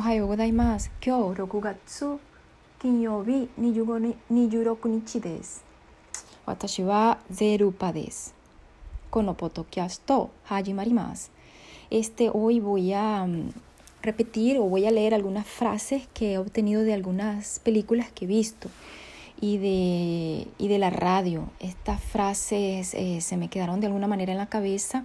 はようございます。今日6月金曜日25に26日です。私はゼルパです。このポッドキャスト始まります。Este hoy voy a mm, repetir o voy a leer algunas frases que he obtenido de algunas películas que he visto y de, y de la radio. Estas frases eh, se me quedaron de alguna manera en la cabeza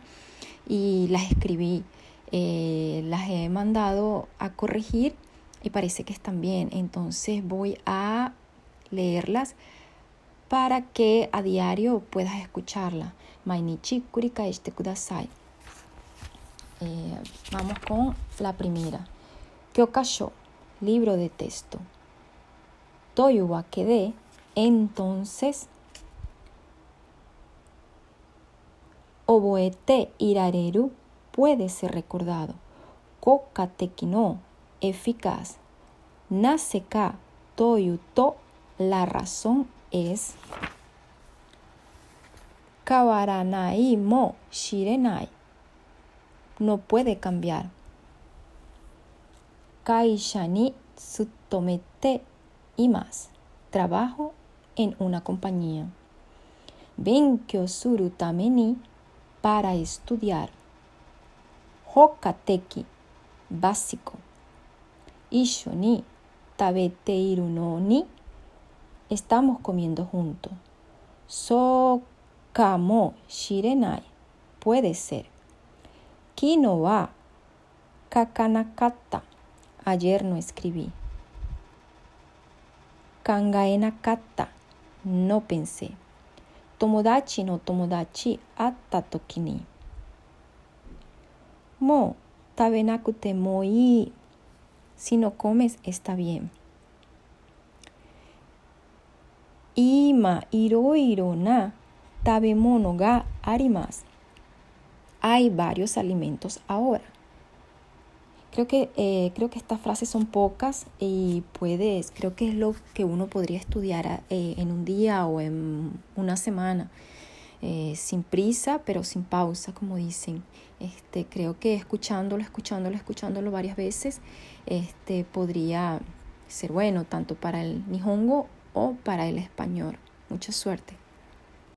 y las escribí. Eh, las he mandado a corregir y parece que están bien. Entonces voy a leerlas para que a diario puedas escucharla. Mainichi kurikaeshite kudasai. Eh, vamos con la primera. Kyokasho, libro de texto. Toyu wa de, entonces, oboete irareru puede ser recordado. Koka teki no, eficaz. Naseka toyu to, la razón es. Kawaranai mo shirenai. No puede cambiar. Kaisha ni tsutomete imasu. Trabajo en una compañía. Benkyou suru tame ni para estudiar. Hokateki básico. Isho ni tabete iru ni estamos comiendo juntos. So kamo shirenai puede ser. Kino wa kakanakatta ayer no escribí. Kangaenakatta no pensé. Tomodachi no tomodachi atta toki. Mo tabenakute mo ii. Si no comes está bien. Ima iroiro na tabemono ga arimasu. Hay varios alimentos ahora. Creo que, eh, creo que estas frases son pocas y puedes, creo que es lo que uno podría estudiar eh, en un día o en una semana, eh, sin prisa, pero sin pausa, como dicen. Este, creo que escuchándolo, escuchándolo, escuchándolo varias veces, este, podría ser bueno tanto para el nihongo o para el español. Mucha suerte.